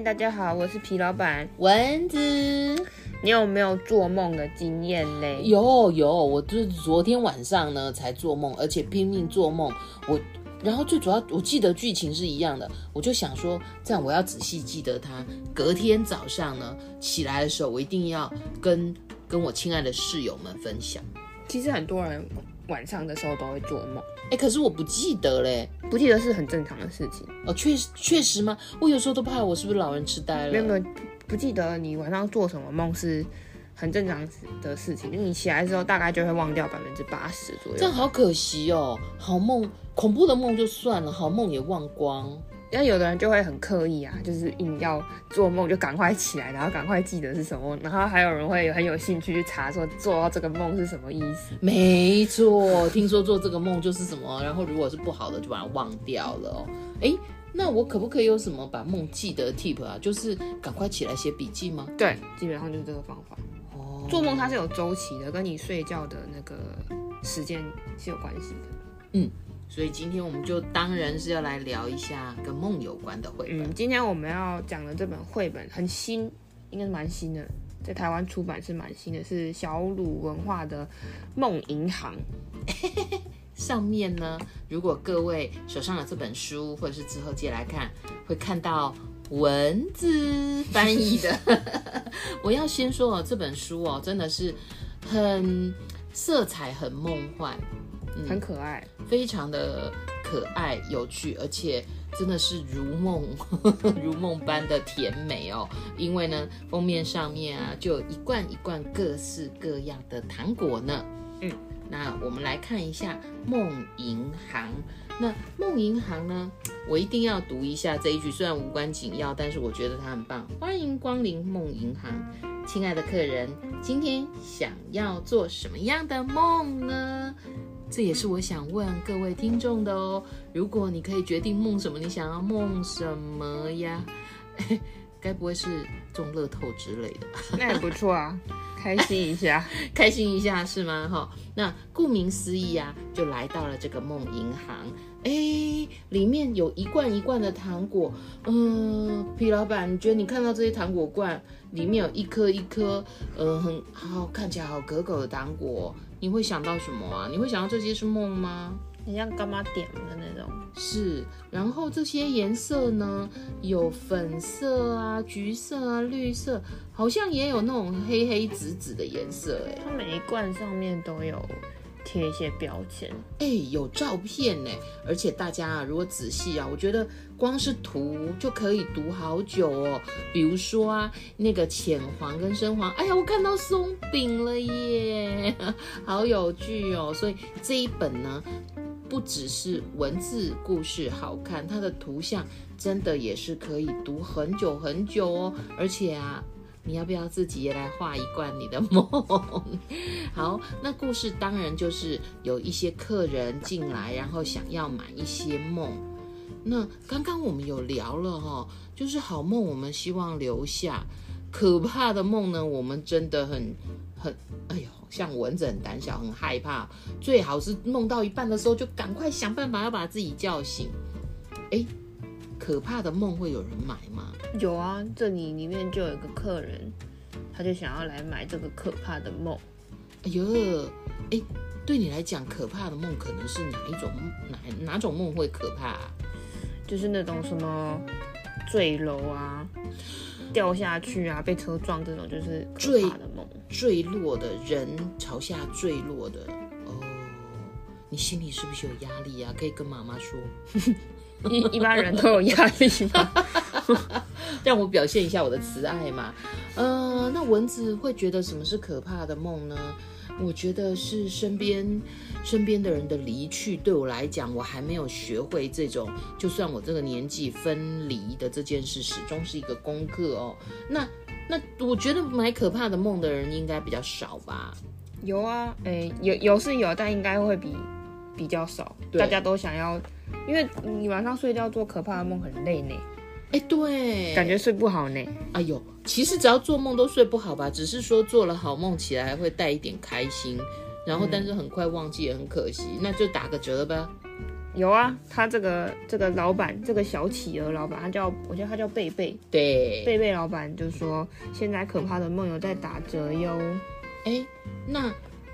嗨，大家好，我是皮老板蚊子。你有没有做梦的经验嘞？有有，我就是昨天晚上呢才做梦，而且拼命做梦。我然后最主要，我记得剧情是一样的，我就想说，这样我要仔细记得它。隔天早上呢起来的时候，我一定要跟跟我亲爱的室友们分享。其实很多人晚上的时候都会做梦，哎，可是我不记得嘞，不记得是很正常的事情哦。确实确实吗？我有时候都怕我是不是老人痴呆了？没有没有。不记得你晚上做什么梦是很正常的事情，就你起来之后大概就会忘掉百分之八十左右。这样好可惜哦，好梦，恐怖的梦就算了，好梦也忘光。然后有的人就会很刻意啊，就是硬要做梦就赶快起来，然后赶快记得是什么。然后还有人会很有兴趣去查说做到这个梦是什么意思。没错，听说做这个梦就是什么，然后如果是不好的就把它忘掉了哦。诶那我可不可以有什么把梦记得 tip 啊？就是赶快起来写笔记吗？对，基本上就是这个方法。哦，做梦它是有周期的，跟你睡觉的那个时间是有关系的。嗯，所以今天我们就当然是要来聊一下跟梦有关的绘本。嗯，今天我们要讲的这本绘本很新，应该是蛮新的，在台湾出版是蛮新的，是小鲁文化的《梦银行》。上面呢，如果各位手上有这本书，或者是之后借来看，会看到文字翻译的。我要先说哦，这本书哦，真的是很色彩很梦幻，嗯，很可爱，非常的可爱有趣，而且真的是如梦 如梦般的甜美哦。因为呢，封面上面啊，就有一罐一罐各式各样的糖果呢。嗯。那我们来看一下《梦银行》。那《梦银行》呢，我一定要读一下这一句，虽然无关紧要，但是我觉得它很棒。欢迎光临梦银行，亲爱的客人，今天想要做什么样的梦呢？这也是我想问各位听众的哦。如果你可以决定梦什么，你想要梦什么呀？该不会是中乐透之类的？那也不错啊。开心一下，开心一下是吗？哈，那顾名思义啊，就来到了这个梦银行。哎，里面有一罐一罐的糖果。嗯，皮老板，你觉得你看到这些糖果罐里面有一颗一颗，嗯，很好，看起来好可口的糖果，你会想到什么啊？你会想到这些是梦吗？很像干妈点的那种，是。然后这些颜色呢，有粉色啊、橘色啊、绿色，好像也有那种黑黑紫紫的颜色。哎，它每一罐上面都有贴一些标签，哎，有照片呢。而且大家啊，如果仔细啊，我觉得光是图就可以读好久哦。比如说啊，那个浅黄跟深黄，哎呀，我看到松饼了耶，好有趣哦。所以这一本呢。不只是文字故事好看，它的图像真的也是可以读很久很久哦。而且啊，你要不要自己也来画一罐你的梦？好，那故事当然就是有一些客人进来，然后想要买一些梦。那刚刚我们有聊了哈，就是好梦我们希望留下，可怕的梦呢，我们真的很很，哎呦。像蚊子很胆小，很害怕，最好是梦到一半的时候就赶快想办法要把自己叫醒。哎，可怕的梦会有人买吗？有啊，这里里面就有一个客人，他就想要来买这个可怕的梦。哎呦，哎，对你来讲，可怕的梦可能是哪一种？哪哪种梦会可怕啊？就是那种什么坠楼啊。掉下去啊，被车撞这种就是可怕的梦，坠落的人朝下坠落的哦。你心里是不是有压力啊？可以跟妈妈说。一一般人都有压力嘛，让我表现一下我的慈爱嘛。呃，那蚊子会觉得什么是可怕的梦呢？我觉得是身边身边的人的离去，对我来讲，我还没有学会这种，就算我这个年纪分离的这件事，始终是一个功课哦。那那我觉得买可怕的梦的人应该比较少吧？有啊，哎、欸，有有是有，但应该会比比较少。大家都想要，因为你晚上睡觉做可怕的梦很累呢。哎、欸，对，感觉睡不好呢。哎呦，其实只要做梦都睡不好吧？只是说做了好梦起来会带一点开心，然后但是很快忘记也很可惜，嗯、那就打个折吧。有啊，他这个这个老板，这个小企鹅老板，他叫我觉得他叫贝贝。对，贝贝老板就说现在可怕的梦有在打折哟。哎，那。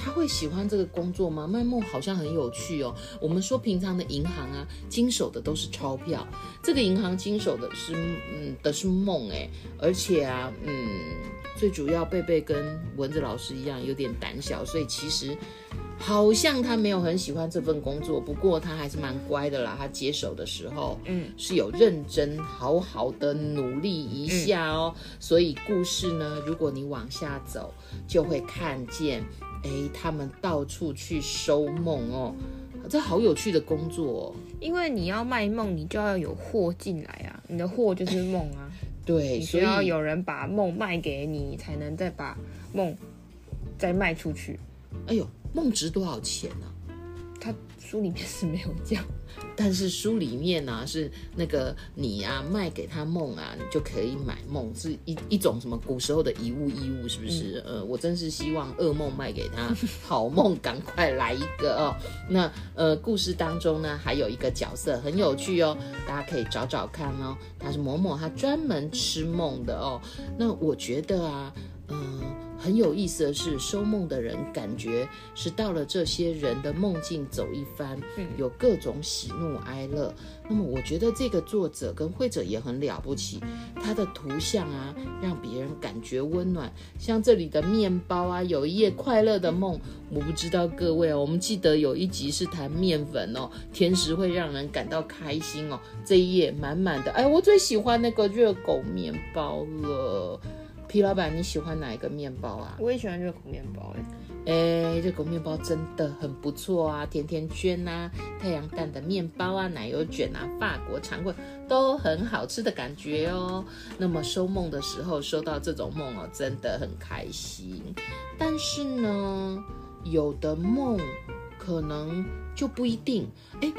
他会喜欢这个工作吗？卖梦好像很有趣哦。我们说平常的银行啊，经手的都是钞票，这个银行经手的是嗯的是梦哎，而且啊嗯，最主要贝贝跟蚊子老师一样有点胆小，所以其实好像他没有很喜欢这份工作。不过他还是蛮乖的啦，他接手的时候嗯是有认真好好的努力一下哦。嗯、所以故事呢，如果你往下走，就会看见。哎，他们到处去收梦哦，这好有趣的工作哦。因为你要卖梦，你就要有货进来啊，你的货就是梦啊。对，你需要有人把梦卖给你，才能再把梦再卖出去。哎呦，梦值多少钱呢？他书里面是没有讲。但是书里面呢、啊，是那个你啊卖给他梦啊，你就可以买梦，是一一种什么古时候的以物易物，是不是？嗯、呃，我真是希望噩梦卖给他，好梦赶快来一个哦。那呃，故事当中呢，还有一个角色很有趣哦，大家可以找找看哦。他是某某，他专门吃梦的哦。那我觉得啊，嗯、呃。很有意思的是，收梦的人感觉是到了这些人的梦境走一番，有各种喜怒哀乐。那么，我觉得这个作者跟绘者也很了不起，他的图像啊，让别人感觉温暖。像这里的面包啊，有一夜快乐的梦。我不知道各位哦，我们记得有一集是谈面粉哦，甜食会让人感到开心哦。这一页满满的，哎，我最喜欢那个热狗面包了。皮老板，你喜欢哪一个面包啊？我也喜欢热狗面包哎，哎，热狗面包真的很不错啊，甜甜圈啊，太阳蛋的面包啊，奶油卷啊，法国长棍都很好吃的感觉哦。那么收梦的时候收到这种梦哦，真的很开心。但是呢，有的梦可能就不一定。哎，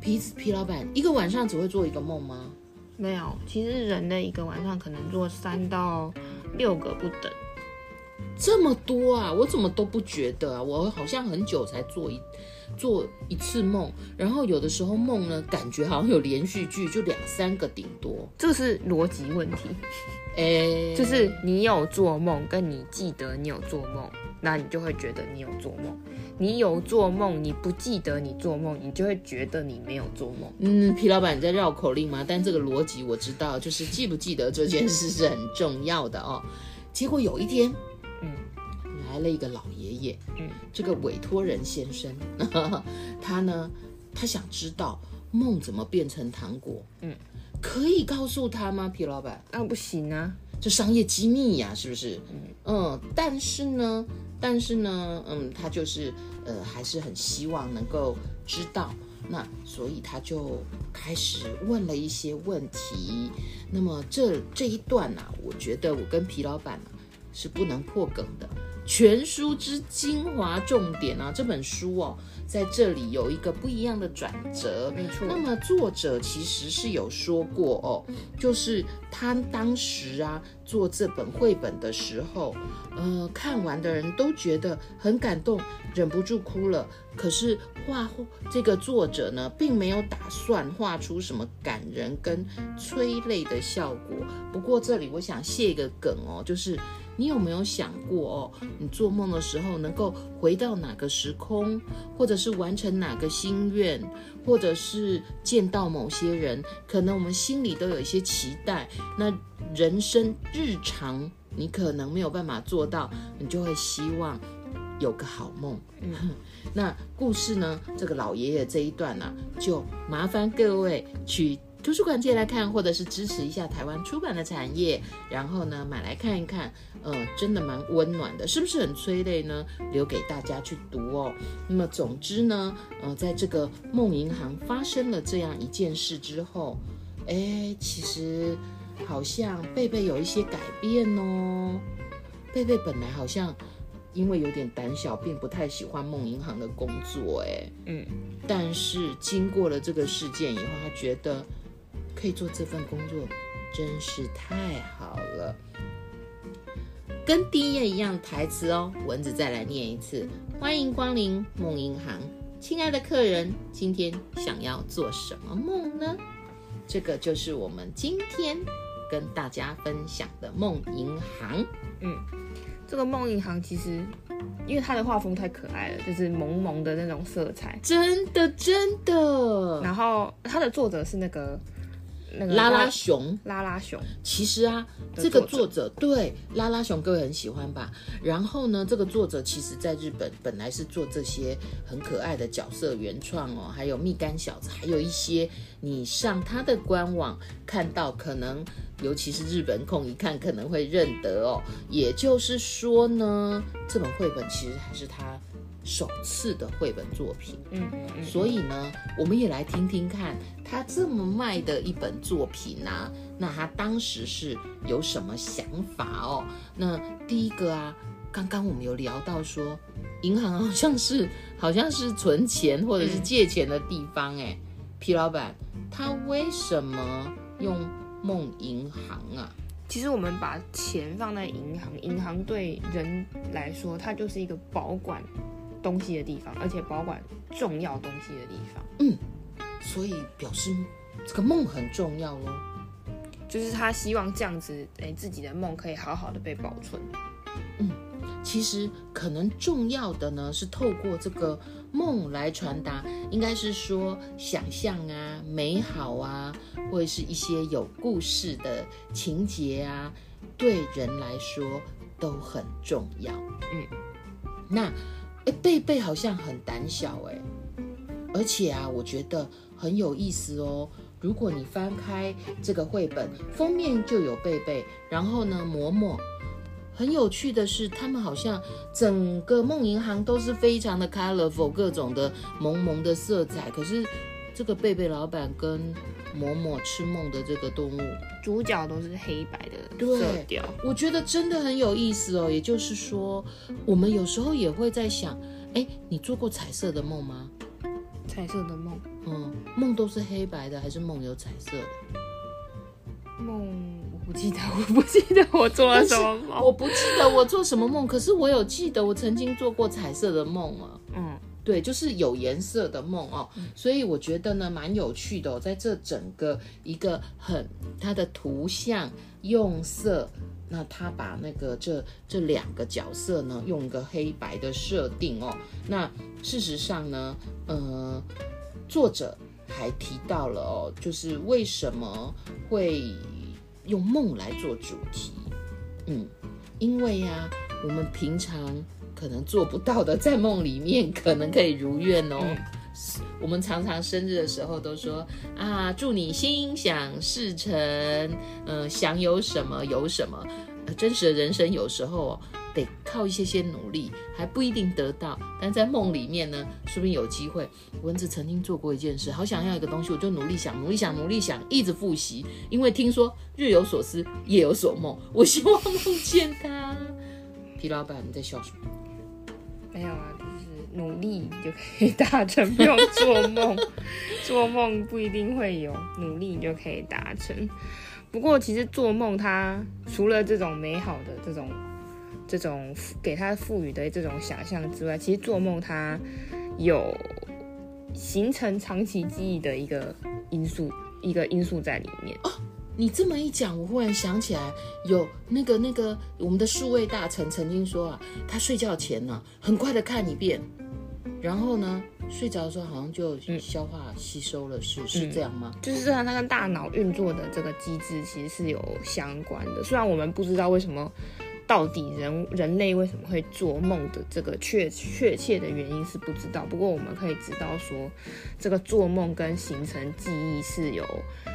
皮子皮老板，一个晚上只会做一个梦吗？没有，其实人的一个晚上可能做三到六个不等，这么多啊！我怎么都不觉得啊？我好像很久才做一做一次梦，然后有的时候梦呢，感觉好像有连续剧，就两三个顶多。这是逻辑问题，哎，就是你有做梦，跟你记得你有做梦，那你就会觉得你有做梦。你有做梦，你不记得你做梦，你就会觉得你没有做梦。嗯，皮老板你在绕口令吗？但这个逻辑我知道，就是记不记得这件事是很重要的哦。结果有一天，嗯，来了一个老爷爷，嗯，这个委托人先生，呵 呵他呢，他想知道梦怎么变成糖果，嗯，可以告诉他吗？皮老板，那、啊、不行啊，这商业机密呀、啊，是不是？嗯嗯，但是呢。但是呢，嗯，他就是，呃，还是很希望能够知道，那所以他就开始问了一些问题。那么这这一段呢、我觉得我跟皮老板、啊、是不能破梗的。全书之精华重点啊，这本书哦，在这里有一个不一样的转折。没错。那么作者其实是有说过哦，就是他当时啊做这本绘本的时候，呃，看完的人都觉得很感动，忍不住哭了。可是画这个作者呢，并没有打算画出什么感人跟催泪的效果。不过这里我想卸一个梗哦，就是。你有没有想过哦？你做梦的时候能够回到哪个时空，或者是完成哪个心愿，或者是见到某些人？可能我们心里都有一些期待。那人生日常你可能没有办法做到，你就会希望有个好梦。嗯，那故事呢？这个老爷爷这一段呢、啊，就麻烦各位去。图书馆借来看，或者是支持一下台湾出版的产业，然后呢买来看一看，呃，真的蛮温暖的，是不是很催泪呢？留给大家去读哦。那么总之呢，呃，在这个梦银行发生了这样一件事之后，哎，其实好像贝贝有一些改变哦。贝贝本来好像因为有点胆小，并不太喜欢梦银行的工作，哎，嗯，但是经过了这个事件以后，他觉得可以做这份工作真是太好了。跟第一页一样的台词哦，蚊子再来念一次：欢迎光临梦银行，亲爱的客人，今天想要做什么梦呢？这个就是我们今天跟大家分享的梦银行。嗯，这个梦银行其实因为它的画风太可爱了，就是萌萌的那种色彩，真的真的。然后它的作者是那个。那个、拉拉熊，拉拉熊，其实啊，这个作者对拉拉熊各位很喜欢吧？然后呢，这个作者其实在日本本来是做这些很可爱的角色原创哦，还有蜜柑小子，还有一些你上他的官网看到，可能尤其是日本控一看可能会认得哦。也就是说呢，这本绘本其实还是他。首次的绘本作品，嗯，嗯，所以呢，我们也来听听看他这么卖的一本作品啊，那他当时是有什么想法哦？那第一个啊，刚刚我们有聊到说，银行好像是好像是存钱或者是借钱的地方，哎，皮老板，他为什么用梦银行啊？其实我们把钱放在银行，银行对人来说，它就是一个保管。东西的地方，而且保管重要东西的地方。嗯，所以表示这个梦很重要咯。就是他希望这样子，哎，自己的梦可以好好的被保存。嗯，其实可能重要的呢，是透过这个梦来传达，应该是说想象啊、美好啊，或者是一些有故事的情节啊，对人来说都很重要。嗯，那。哎，贝贝好像很胆小哎，而且啊，我觉得很有意思哦。如果你翻开这个绘本，封面就有贝贝，然后呢，嬷嬷。很有趣的是，他们好像整个梦银行都是非常的 colorful，各种的萌萌的色彩。可是这个贝贝老板跟某某吃梦的这个动物，主角都是黑白的色调，我觉得真的很有意思哦。也就是说，我们有时候也会在想，哎，你做过彩色的梦吗？彩色的梦，嗯，梦都是黑白的，还是梦有彩色的？梦我不记得，我不记得我做了什么梦，我不记得我做什么梦，可是我有记得我曾经做过彩色的梦啊。嗯。对，就是有颜色的梦哦，所以我觉得呢，蛮有趣的哦，在这整个一个很它的图像用色，那他把那个这这两个角色呢，用一个黑白的设定哦，那事实上呢，呃，作者还提到了哦，就是为什么会用梦来做主题，嗯，因为呀、啊，我们平常。可能做不到的，在梦里面可能可以如愿哦。嗯、我们常常生日的时候都说啊，祝你心想事成，嗯、呃，想有什么有什么。真实的人生有时候哦，得靠一些些努力，还不一定得到。但在梦里面呢，说不定有机会。蚊子曾经做过一件事，好想要一个东西，我就努力想，努力想，努力想，一直复习，因为听说日有所思，夜有所梦。我希望梦见他。皮老板，你在笑什么？没有啊，就是努力就可以达成，不用做梦。做梦不一定会有，努力你就可以达成。不过，其实做梦它除了这种美好的这种这种给它赋予的这种想象之外，其实做梦它有形成长期记忆的一个因素，一个因素在里面。你这么一讲，我忽然想起来，有那个那个我们的数位大臣曾经说啊，他睡觉前呢，很快的看一遍，然后呢，睡着的时候好像就消化吸收了，是、嗯、是这样吗？就是这样，它跟大脑运作的这个机制其实是有相关的。虽然我们不知道为什么到底人人类为什么会做梦的这个确确切的原因是不知道。不过我们可以知道说，这个做梦跟形成记忆是有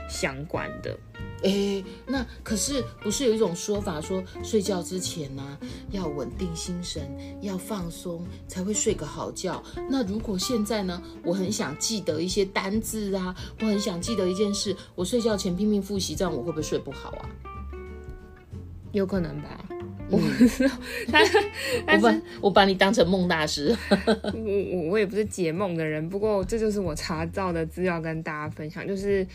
相关的。诶，那可是不是有一种说法说，睡觉之前呢，要稳定心神，要放松，才会睡个好觉。那如果现在呢，我很想记得一些单字啊，我很想记得一件事，我睡觉前拼命复习，这样我会不会睡不好啊？有可能吧，我不知道。但我把我把你当成梦大师，我我我也不是解梦的人，不过这就是我查到的资料跟大家分享，就是。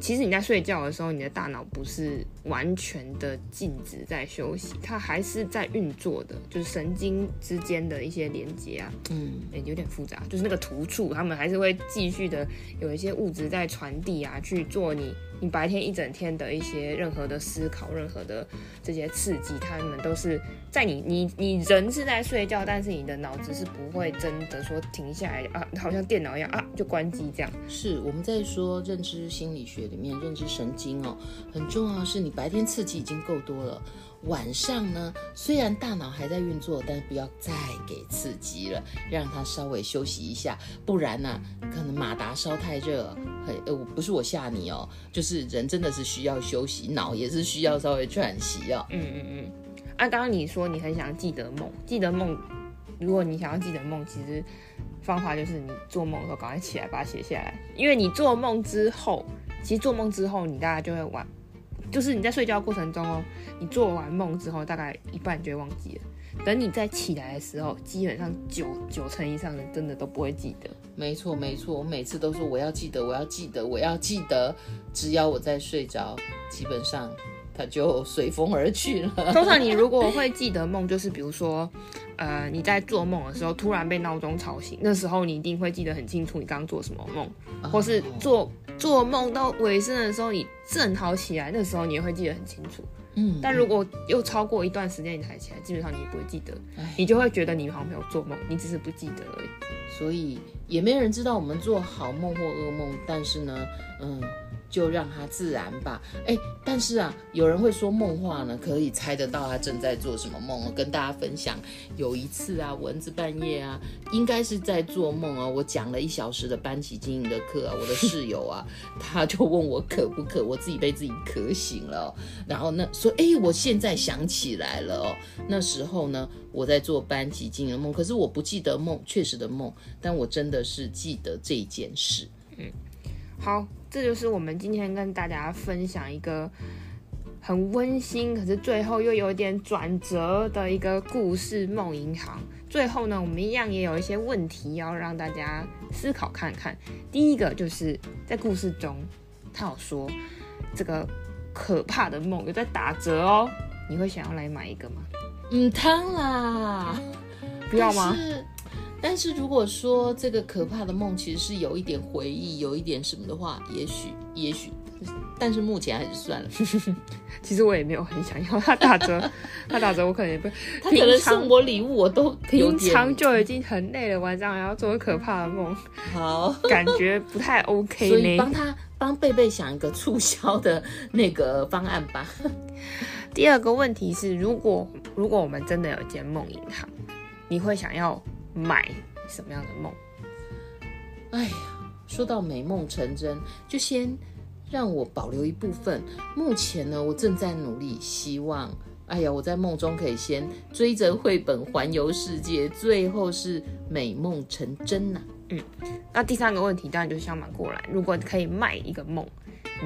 其实你在睡觉的时候，你的大脑不是完全的静止在休息，它还是在运作的，就是神经之间的一些连接啊，嗯，有点复杂，就是那个突触，他们还是会继续的有一些物质在传递啊，去做你。你白天一整天的一些任何的思考，任何的这些刺激，他们都是在你你你人是在睡觉，但是你的脑子是不会真的说停下来啊，好像电脑一样啊就关机这样。是我们在说认知心理学里面，认知神经哦，很重要的是你白天刺激已经够多了。晚上呢，虽然大脑还在运作，但是不要再给刺激了，让它稍微休息一下，不然呢、可能马达烧太热，很呃，不是我吓你哦，就是人真的是需要休息，脑也是需要稍微喘息哦。嗯嗯嗯。啊，刚刚你说你很想记得梦，记得梦，如果你想要记得梦，其实方法就是你做梦的时候赶快起来把它写下来，因为你做梦之后，其实做梦之后你大概就会晚。就是你在睡觉过程中哦，你做完梦之后，大概一半就会忘记了。等你再起来的时候，基本上九九成以上的真的都不会记得。没错没错，我每次都说我要记得，我要记得，我要记得。只要我在睡着，基本上它就随风而去了。通常你如果会记得梦，就是比如说，呃，你在做梦的时候突然被闹钟吵醒，那时候你一定会记得很清楚你刚刚做什么梦，或是做。做梦到尾声的时候，你正好起来，那个时候你也会记得很清楚。嗯，但如果又超过一段时间你才起来，基本上你也不会记得，你就会觉得你好像没有做梦，你只是不记得而已。所以也没人知道我们做好梦或噩梦，但是呢，嗯。就让它自然吧。哎，但是啊，有人会说梦话呢，可以猜得到他正在做什么梦。我跟大家分享，有一次啊，蚊子半夜啊，应该是在做梦啊。我讲了一小时的班级经营的课啊，我的室友啊，他就问我渴不渴，我自己被自己渴醒了。然后呢，说，哎，我现在想起来了哦，那时候呢，我在做班级经营梦，可是我不记得梦，确实的梦，但我真的是记得这件事。嗯，好。这就是我们今天跟大家分享一个很温馨，可是最后又有点转折的一个故事《梦银行》。最后呢，我们一样也有一些问题要让大家思考看看。第一个就是在故事中，他有说这个可怕的梦有在打折哦，你会想要来买一个吗？嗯，汤啦，不要吗？但是如果说这个可怕的梦其实是有一点回忆，有一点什么的话，也许，也许，但是目前还是算了。其实我也没有很想要他打折，他打折我可能也不，他可能送我礼物我都平常就已经很累了，晚上还要做可怕的梦，好，感觉不太 OK。所以帮他帮贝贝想一个促销的那个方案吧。第二个问题是，如果如果我们真的有间梦银行，你会想要？买什么样的梦？哎呀，说到美梦成真，就先让我保留一部分。目前呢，我正在努力，希望，哎呀，我在梦中可以先追着绘本环游世界，最后是美梦成真呐、嗯，那第三个问题当然就是相反过来，如果可以卖一个梦，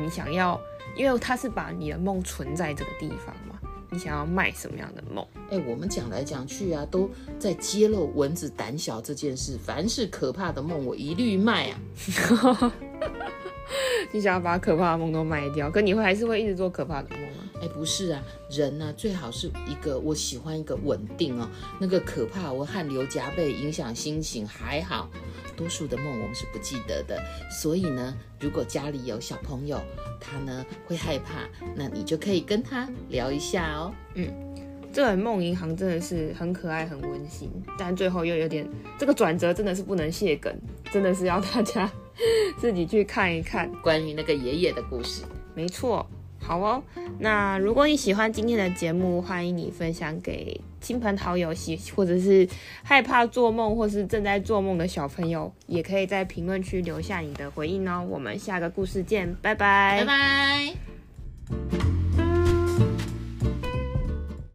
你想要，因为它是把你的梦存在这个地方嘛。你想要卖什么样的梦？哎、欸，我们讲来讲去啊，都在揭露蚊子胆小这件事。凡是可怕的梦，我一律卖啊。你想要把可怕的梦都卖掉，可你会还是会一直做可怕的梦吗？哎、欸，不是啊，人呢、啊、最好是一个，我喜欢一个稳定哦。那个可怕，我汗流浃背，影响心情，还好。多数的梦我们是不记得的，所以呢，如果家里有小朋友，他呢会害怕，那你就可以跟他聊一下哦。嗯，这本梦银行真的是很可爱、很温馨，但最后又有点这个转折，真的是不能泄梗，真的是要大家 自己去看一看关于那个爷爷的故事。没错。好哦，那如果你喜欢今天的节目，欢迎你分享给亲朋好友，喜或者是害怕做梦或是正在做梦的小朋友，也可以在评论区留下你的回应哦。我们下个故事见，拜拜，拜拜。